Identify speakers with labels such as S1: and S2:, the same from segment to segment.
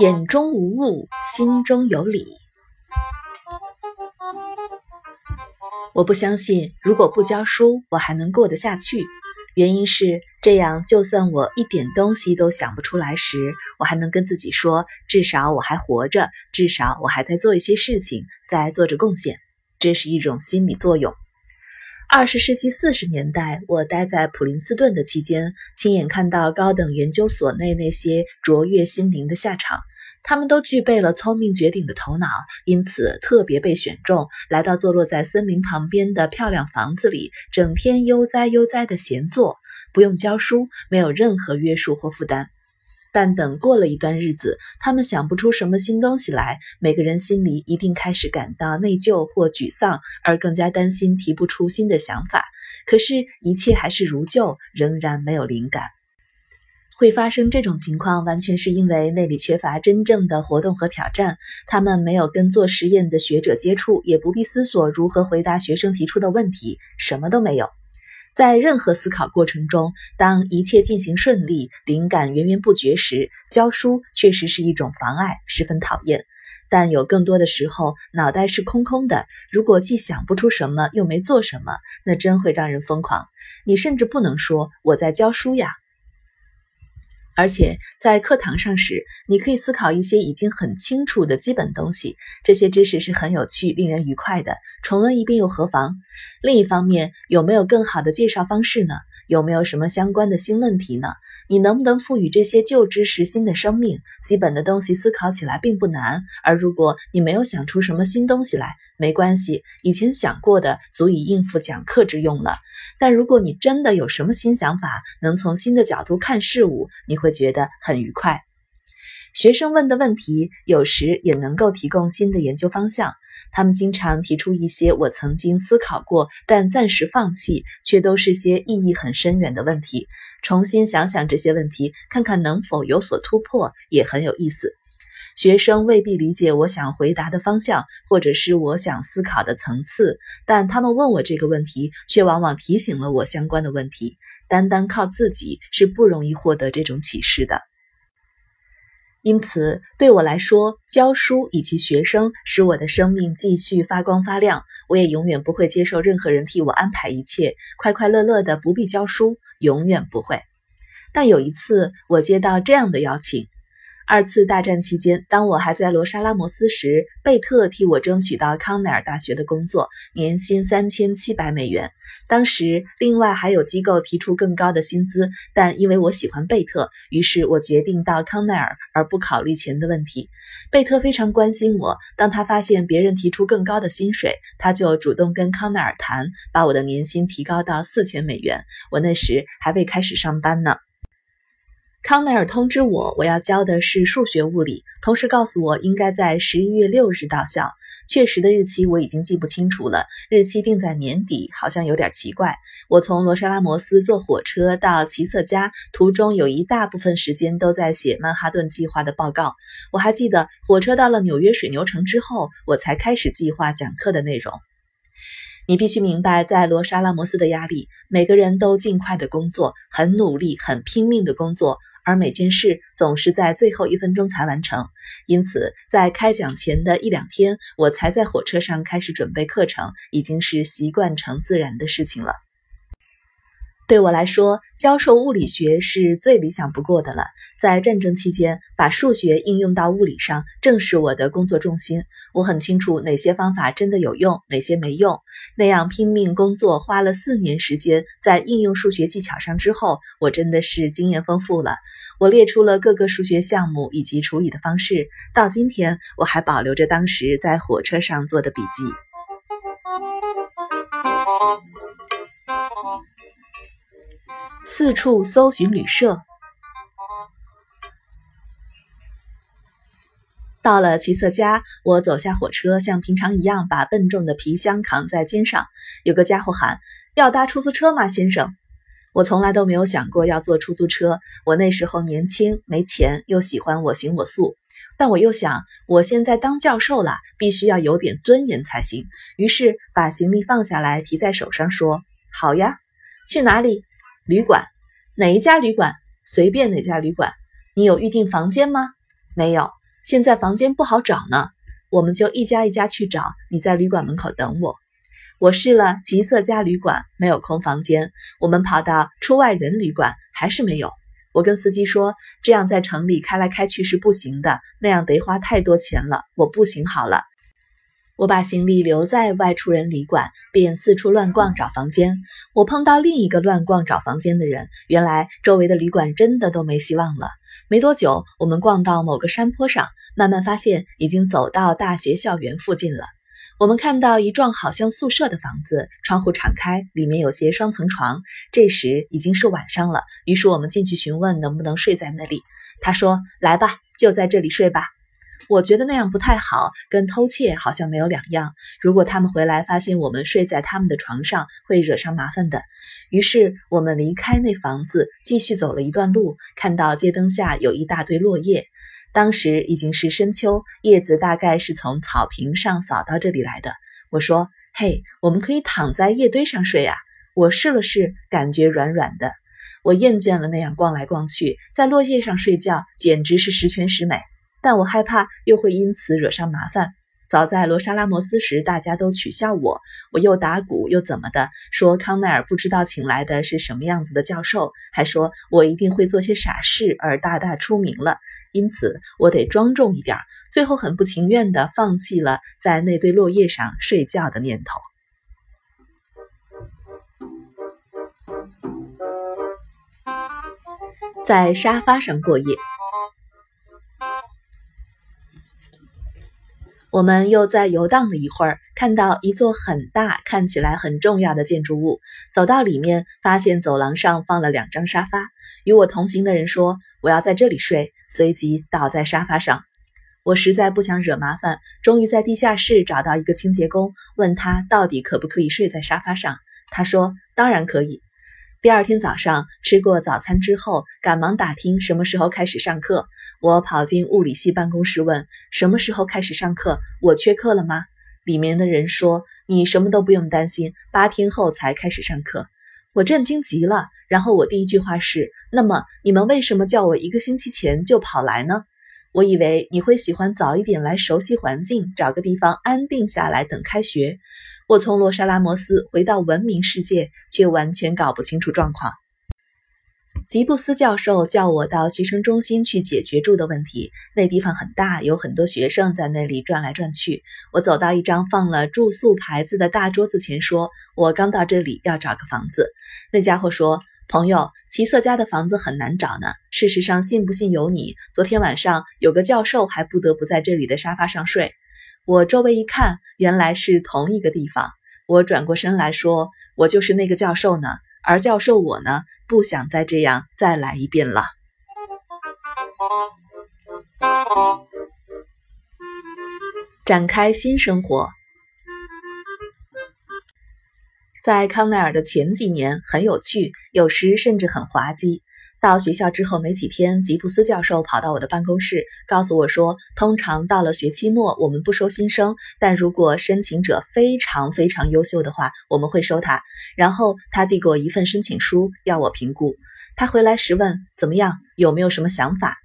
S1: 眼中无物，心中有理。我不相信，如果不教书，我还能过得下去。原因是这样，就算我一点东西都想不出来时，我还能跟自己说，至少我还活着，至少我还在做一些事情，在做着贡献。这是一种心理作用。二十世纪四十年代，我待在普林斯顿的期间，亲眼看到高等研究所内那些卓越心灵的下场。他们都具备了聪明绝顶的头脑，因此特别被选中，来到坐落在森林旁边的漂亮房子里，整天悠哉悠哉的闲坐，不用教书，没有任何约束或负担。但等过了一段日子，他们想不出什么新东西来，每个人心里一定开始感到内疚或沮丧，而更加担心提不出新的想法。可是，一切还是如旧，仍然没有灵感。会发生这种情况，完全是因为那里缺乏真正的活动和挑战。他们没有跟做实验的学者接触，也不必思索如何回答学生提出的问题，什么都没有。在任何思考过程中，当一切进行顺利，灵感源源不绝时，教书确实是一种妨碍，十分讨厌。但有更多的时候，脑袋是空空的。如果既想不出什么，又没做什么，那真会让人疯狂。你甚至不能说我在教书呀。而且在课堂上时，你可以思考一些已经很清楚的基本东西，这些知识是很有趣、令人愉快的，重温一遍又何妨？另一方面，有没有更好的介绍方式呢？有没有什么相关的新问题呢？你能不能赋予这些旧知识新的生命？基本的东西思考起来并不难，而如果你没有想出什么新东西来，没关系，以前想过的足以应付讲课之用了。但如果你真的有什么新想法，能从新的角度看事物，你会觉得很愉快。学生问的问题有时也能够提供新的研究方向。他们经常提出一些我曾经思考过但暂时放弃，却都是些意义很深远的问题。重新想想这些问题，看看能否有所突破，也很有意思。学生未必理解我想回答的方向，或者是我想思考的层次，但他们问我这个问题，却往往提醒了我相关的问题。单单靠自己是不容易获得这种启示的。因此，对我来说，教书以及学生使我的生命继续发光发亮。我也永远不会接受任何人替我安排一切，快快乐乐的不必教书，永远不会。但有一次，我接到这样的邀请。二次大战期间，当我还在罗莎拉摩斯时，贝特替我争取到康奈尔大学的工作，年薪三千七百美元。当时，另外还有机构提出更高的薪资，但因为我喜欢贝特，于是我决定到康奈尔，而不考虑钱的问题。贝特非常关心我，当他发现别人提出更高的薪水，他就主动跟康奈尔谈，把我的年薪提高到四千美元。我那时还未开始上班呢。康奈尔通知我，我要教的是数学物理，同时告诉我应该在十一月六日到校。确实的日期我已经记不清楚了，日期定在年底，好像有点奇怪。我从罗莎拉摩斯坐火车到奇瑟加，途中有一大部分时间都在写曼哈顿计划的报告。我还记得，火车到了纽约水牛城之后，我才开始计划讲课的内容。你必须明白，在罗莎拉摩斯的压力，每个人都尽快的工作，很努力、很拼命的工作。而每件事总是在最后一分钟才完成，因此在开讲前的一两天，我才在火车上开始准备课程，已经是习惯成自然的事情了。对我来说，教授物理学是最理想不过的了。在战争期间，把数学应用到物理上，正是我的工作重心。我很清楚哪些方法真的有用，哪些没用。那样拼命工作，花了四年时间在应用数学技巧上之后，我真的是经验丰富了。我列出了各个数学项目以及处理的方式，到今天我还保留着当时在火车上做的笔记。四处搜寻旅社。到了齐瑟家，我走下火车，像平常一样把笨重的皮箱扛在肩上。有个家伙喊：“要搭出租车吗，先生？”我从来都没有想过要坐出租车。我那时候年轻，没钱，又喜欢我行我素。但我又想，我现在当教授了，必须要有点尊严才行。于是把行李放下来，提在手上，说：“好呀，去哪里？旅馆？哪一家旅馆？随便哪家旅馆。你有预定房间吗？没有。”现在房间不好找呢，我们就一家一家去找。你在旅馆门口等我。我试了奇色家旅馆，没有空房间。我们跑到出外人旅馆，还是没有。我跟司机说，这样在城里开来开去是不行的，那样得花太多钱了。我不行好了。我把行李留在外出人旅馆，便四处乱逛找房间。我碰到另一个乱逛找房间的人，原来周围的旅馆真的都没希望了。没多久，我们逛到某个山坡上，慢慢发现已经走到大学校园附近了。我们看到一幢好像宿舍的房子，窗户敞开，里面有些双层床。这时已经是晚上了，于是我们进去询问能不能睡在那里。他说：“来吧，就在这里睡吧。”我觉得那样不太好，跟偷窃好像没有两样。如果他们回来发现我们睡在他们的床上，会惹上麻烦的。于是我们离开那房子，继续走了一段路，看到街灯下有一大堆落叶。当时已经是深秋，叶子大概是从草坪上扫到这里来的。我说：“嘿，我们可以躺在叶堆上睡啊！”我试了试，感觉软软的。我厌倦了那样逛来逛去，在落叶上睡觉，简直是十全十美。但我害怕又会因此惹上麻烦。早在罗莎拉摩斯时，大家都取笑我，我又打鼓又怎么的，说康奈尔不知道请来的是什么样子的教授，还说我一定会做些傻事而大大出名了。因此，我得庄重一点。最后，很不情愿地放弃了在那堆落叶上睡觉的念头，在沙发上过夜。我们又在游荡了一会儿，看到一座很大、看起来很重要的建筑物。走到里面，发现走廊上放了两张沙发。与我同行的人说：“我要在这里睡。”随即倒在沙发上。我实在不想惹麻烦，终于在地下室找到一个清洁工，问他到底可不可以睡在沙发上。他说：“当然可以。”第二天早上吃过早餐之后，赶忙打听什么时候开始上课。我跑进物理系办公室问：“什么时候开始上课？我缺课了吗？”里面的人说：“你什么都不用担心，八天后才开始上课。”我震惊极了。然后我第一句话是：“那么你们为什么叫我一个星期前就跑来呢？”我以为你会喜欢早一点来熟悉环境，找个地方安定下来等开学。我从洛沙拉摩斯回到文明世界，却完全搞不清楚状况。吉布斯教授叫我到学生中心去解决住的问题。那地方很大，有很多学生在那里转来转去。我走到一张放了住宿牌子的大桌子前，说：“我刚到这里，要找个房子。”那家伙说：“朋友，齐瑟家的房子很难找呢。事实上，信不信由你。昨天晚上有个教授还不得不在这里的沙发上睡。”我周围一看，原来是同一个地方。我转过身来说：“我就是那个教授呢。”而教授我呢？不想再这样再来一遍了。展开新生活，在康奈尔的前几年很有趣，有时甚至很滑稽。到学校之后没几天，吉布斯教授跑到我的办公室，告诉我说：“通常到了学期末，我们不收新生，但如果申请者非常非常优秀的话，我们会收他。”然后他递给我一份申请书，要我评估。他回来时问：“怎么样？有没有什么想法？”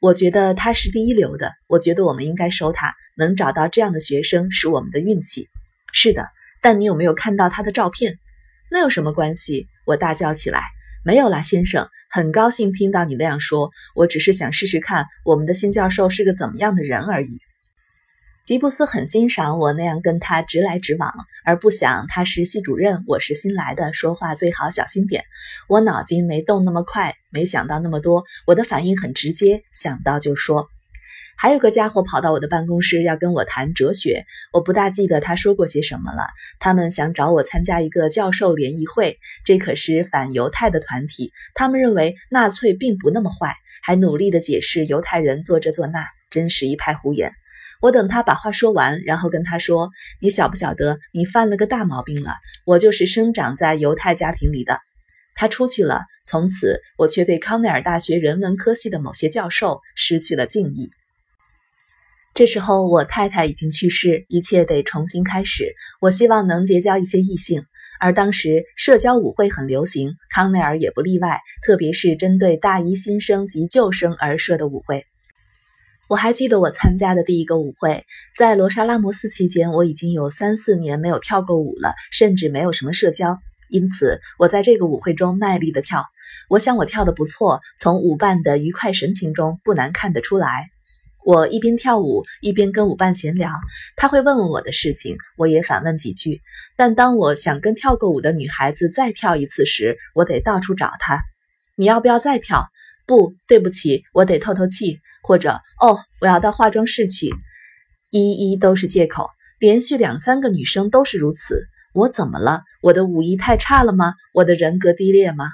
S1: 我觉得他是第一流的，我觉得我们应该收他。能找到这样的学生是我们的运气。是的，但你有没有看到他的照片？那有什么关系？我大叫起来：“没有啦，先生。”很高兴听到你那样说，我只是想试试看我们的新教授是个怎么样的人而已。吉布斯很欣赏我那样跟他直来直往，而不想他是系主任，我是新来的，说话最好小心点。我脑筋没动那么快，没想到那么多，我的反应很直接，想到就说。还有个家伙跑到我的办公室要跟我谈哲学，我不大记得他说过些什么了。他们想找我参加一个教授联谊会，这可是反犹太的团体。他们认为纳粹并不那么坏，还努力地解释犹太人做这做那，真是一派胡言。我等他把话说完，然后跟他说：“你晓不晓得你犯了个大毛病了？我就是生长在犹太家庭里的。”他出去了，从此我却对康奈尔大学人文科系的某些教授失去了敬意。这时候，我太太已经去世，一切得重新开始。我希望能结交一些异性，而当时社交舞会很流行，康奈尔也不例外，特别是针对大一新生及旧生而设的舞会。我还记得我参加的第一个舞会，在罗莎拉摩斯期间，我已经有三四年没有跳过舞了，甚至没有什么社交。因此，我在这个舞会中卖力的跳。我想我跳得不错，从舞伴的愉快神情中不难看得出来。我一边跳舞一边跟舞伴闲聊，他会问问我的事情，我也反问几句。但当我想跟跳过舞的女孩子再跳一次时，我得到处找她。你要不要再跳？不对不起，我得透透气。或者哦，我要到化妆室去，一一都是借口。连续两三个女生都是如此，我怎么了？我的武艺太差了吗？我的人格低劣吗？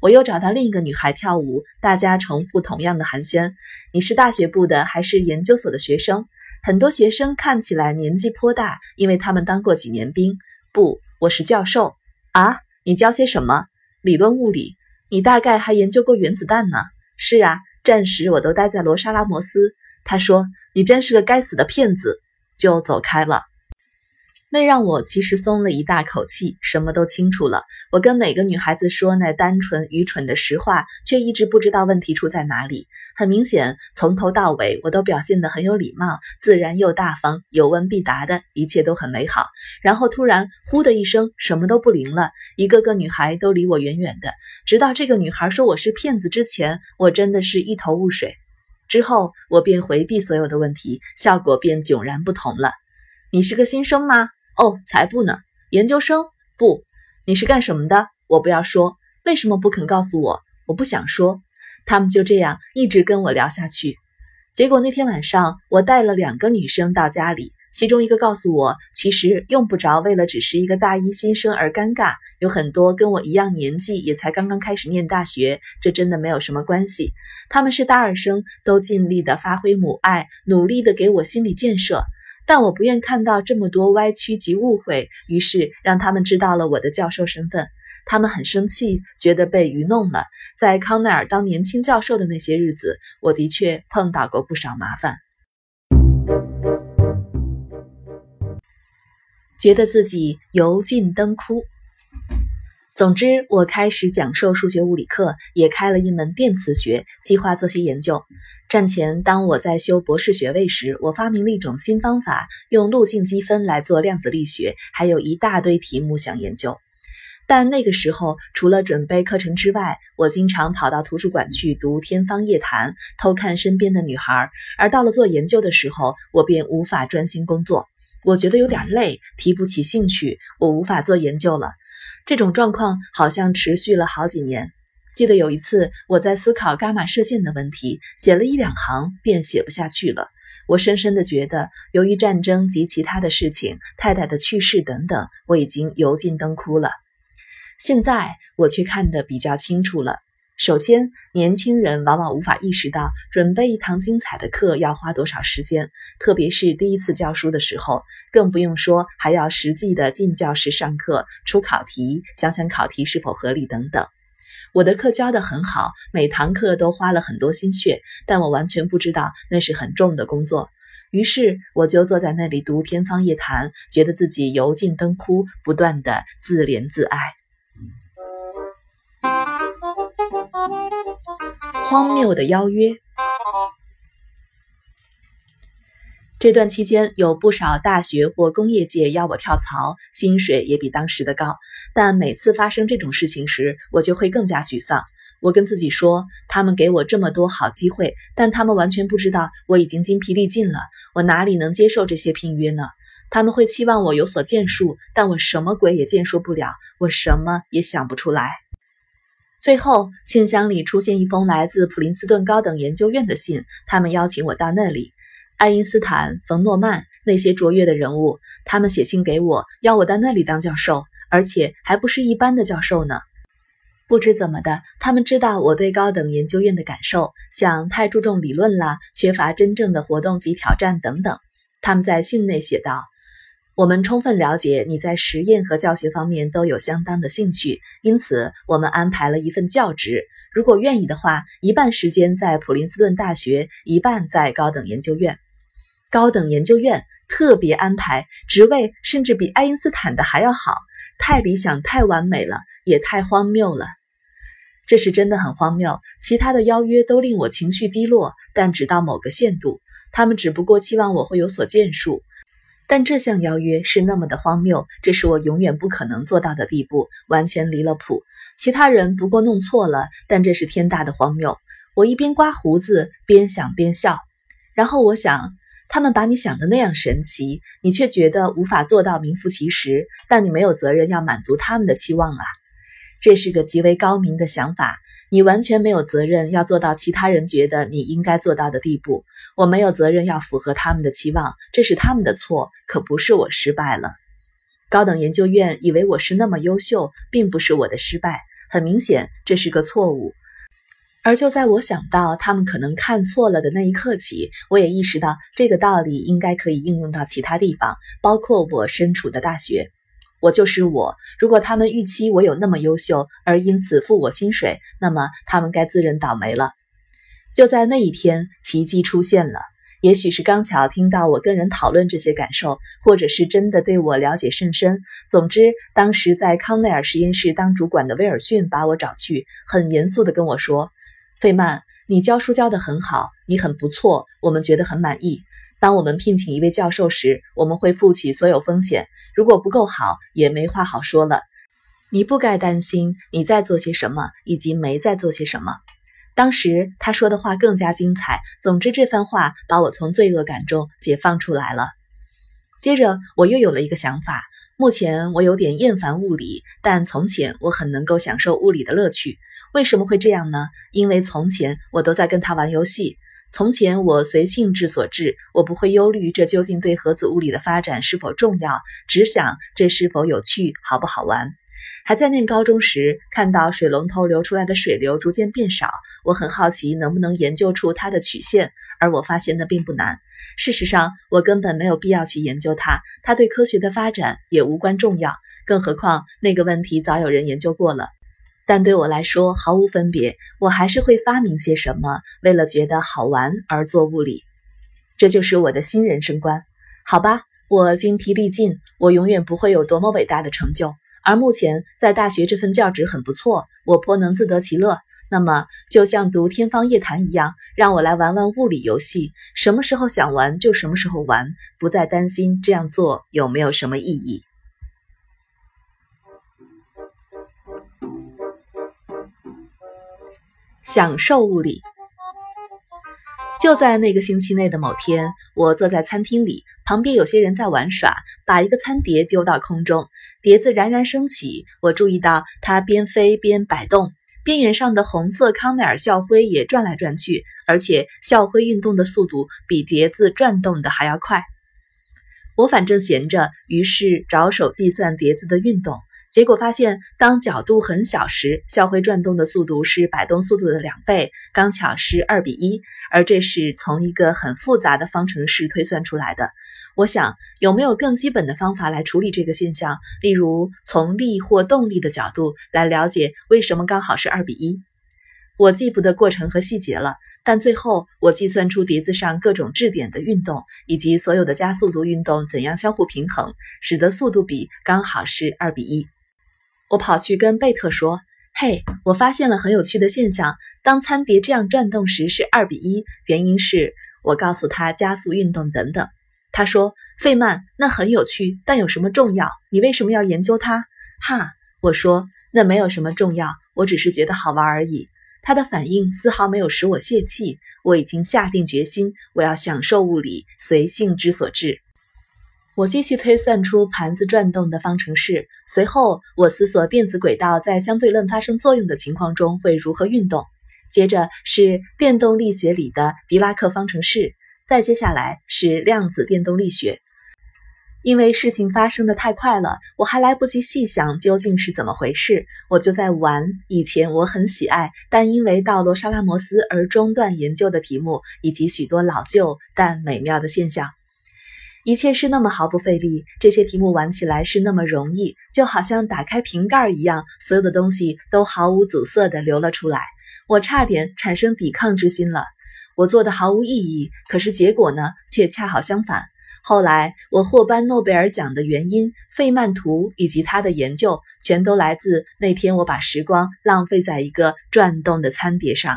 S1: 我又找到另一个女孩跳舞，大家重复同样的寒暄。你是大学部的还是研究所的学生？很多学生看起来年纪颇大，因为他们当过几年兵。不，我是教授。啊，你教些什么？理论物理。你大概还研究过原子弹呢？是啊。暂时我都待在罗莎拉摩斯。他说：“你真是个该死的骗子。”就走开了。那让我其实松了一大口气，什么都清楚了。我跟每个女孩子说那单纯愚蠢的实话，却一直不知道问题出在哪里。很明显，从头到尾我都表现得很有礼貌，自然又大方，有问必答的，一切都很美好。然后突然“呼”的一声，什么都不灵了，一个个女孩都离我远远的。直到这个女孩说我是骗子之前，我真的是一头雾水。之后我便回避所有的问题，效果便迥然不同了。你是个新生吗？哦，才不呢。研究生？不。你是干什么的？我不要说。为什么不肯告诉我？我不想说。他们就这样一直跟我聊下去，结果那天晚上我带了两个女生到家里，其中一个告诉我，其实用不着为了只是一个大一新生而尴尬，有很多跟我一样年纪也才刚刚开始念大学，这真的没有什么关系。他们是大二生，都尽力的发挥母爱，努力的给我心理建设，但我不愿看到这么多歪曲及误会，于是让他们知道了我的教授身份，他们很生气，觉得被愚弄了。在康奈尔当年轻教授的那些日子，我的确碰到过不少麻烦，觉得自己油尽灯枯。总之，我开始讲授数学物理课，也开了一门电磁学，计划做些研究。战前，当我在修博士学位时，我发明了一种新方法，用路径积分来做量子力学，还有一大堆题目想研究。但那个时候，除了准备课程之外，我经常跑到图书馆去读《天方夜谭》，偷看身边的女孩。而到了做研究的时候，我便无法专心工作。我觉得有点累，提不起兴趣，我无法做研究了。这种状况好像持续了好几年。记得有一次，我在思考伽马射线的问题，写了一两行便写不下去了。我深深的觉得，由于战争及其他的事情、太太的去世等等，我已经油尽灯枯了。现在我却看得比较清楚了。首先，年轻人往往无法意识到准备一堂精彩的课要花多少时间，特别是第一次教书的时候，更不用说还要实际的进教室上课、出考题、想想考题是否合理等等。我的课教得很好，每堂课都花了很多心血，但我完全不知道那是很重的工作。于是我就坐在那里读《天方夜谭》，觉得自己油尽灯枯，不断的自怜自哀。荒谬的邀约。这段期间，有不少大学或工业界邀我跳槽，薪水也比当时的高。但每次发生这种事情时，我就会更加沮丧。我跟自己说，他们给我这么多好机会，但他们完全不知道我已经精疲力尽了。我哪里能接受这些聘约呢？他们会期望我有所建树，但我什么鬼也建树不了，我什么也想不出来。最后，信箱里出现一封来自普林斯顿高等研究院的信，他们邀请我到那里。爱因斯坦、冯诺曼那些卓越的人物，他们写信给我，要我到那里当教授，而且还不是一般的教授呢。不知怎么的，他们知道我对高等研究院的感受，像太注重理论啦，缺乏真正的活动及挑战等等。他们在信内写道。我们充分了解你在实验和教学方面都有相当的兴趣，因此我们安排了一份教职。如果愿意的话，一半时间在普林斯顿大学，一半在高等研究院。高等研究院特别安排，职位甚至比爱因斯坦的还要好，太理想、太完美了，也太荒谬了。这是真的很荒谬。其他的邀约都令我情绪低落，但只到某个限度。他们只不过期望我会有所建树。但这项邀约是那么的荒谬，这是我永远不可能做到的地步，完全离了谱。其他人不过弄错了，但这是天大的荒谬。我一边刮胡子边想边笑，然后我想，他们把你想的那样神奇，你却觉得无法做到名副其实，但你没有责任要满足他们的期望啊。这是个极为高明的想法。你完全没有责任要做到其他人觉得你应该做到的地步。我没有责任要符合他们的期望，这是他们的错，可不是我失败了。高等研究院以为我是那么优秀，并不是我的失败。很明显，这是个错误。而就在我想到他们可能看错了的那一刻起，我也意识到这个道理应该可以应用到其他地方，包括我身处的大学。我就是我。如果他们预期我有那么优秀，而因此付我薪水，那么他们该自认倒霉了。就在那一天，奇迹出现了。也许是刚巧听到我跟人讨论这些感受，或者是真的对我了解甚深。总之，当时在康奈尔实验室当主管的威尔逊把我找去，很严肃地跟我说：“费曼，你教书教得很好，你很不错，我们觉得很满意。当我们聘请一位教授时，我们会负起所有风险。”如果不够好，也没话好说了。你不该担心你在做些什么，以及没在做些什么。当时他说的话更加精彩。总之，这番话把我从罪恶感中解放出来了。接着，我又有了一个想法。目前我有点厌烦物理，但从前我很能够享受物理的乐趣。为什么会这样呢？因为从前我都在跟他玩游戏。从前我随性致所致，我不会忧虑这究竟对核子物理的发展是否重要，只想这是否有趣，好不好玩。还在念高中时，看到水龙头流出来的水流逐渐变少，我很好奇能不能研究出它的曲线，而我发现那并不难。事实上，我根本没有必要去研究它，它对科学的发展也无关重要。更何况那个问题早有人研究过了。但对我来说毫无分别，我还是会发明些什么，为了觉得好玩而做物理，这就是我的新人生观。好吧，我精疲力尽，我永远不会有多么伟大的成就。而目前在大学这份教职很不错，我颇能自得其乐。那么，就像读天方夜谭一样，让我来玩玩物理游戏，什么时候想玩就什么时候玩，不再担心这样做有没有什么意义。享受物理。就在那个星期内的某天，我坐在餐厅里，旁边有些人在玩耍，把一个餐碟丢到空中，碟子冉冉升起。我注意到它边飞边摆动，边缘上的红色康奈尔校徽也转来转去，而且校徽运动的速度比碟子转动的还要快。我反正闲着，于是着手计算碟子的运动。结果发现，当角度很小时，校徽转动的速度是摆动速度的两倍，刚巧是二比一。而这是从一个很复杂的方程式推算出来的。我想，有没有更基本的方法来处理这个现象？例如，从力或动力的角度来了解为什么刚好是二比一？我记不得过程和细节了，但最后我计算出碟子上各种质点的运动，以及所有的加速度运动怎样相互平衡，使得速度比刚好是二比一。我跑去跟贝特说：“嘿，我发现了很有趣的现象。当餐碟这样转动时是二比一，原因是我告诉他加速运动等等。”他说：“费曼，那很有趣，但有什么重要？你为什么要研究它？”哈，我说：“那没有什么重要，我只是觉得好玩而已。”他的反应丝毫没有使我泄气。我已经下定决心，我要享受物理，随性之所至。我继续推算出盘子转动的方程式，随后我思索电子轨道在相对论发生作用的情况中会如何运动。接着是电动力学里的狄拉克方程式，再接下来是量子电动力学。因为事情发生的太快了，我还来不及细想究竟是怎么回事，我就在玩以前我很喜爱但因为到罗莎拉摩斯而中断研究的题目，以及许多老旧但美妙的现象。一切是那么毫不费力，这些题目玩起来是那么容易，就好像打开瓶盖一样，所有的东西都毫无阻塞地流了出来。我差点产生抵抗之心了。我做的毫无意义，可是结果呢，却恰好相反。后来我获颁诺贝尔奖的原因，费曼图以及他的研究，全都来自那天我把时光浪费在一个转动的餐碟上。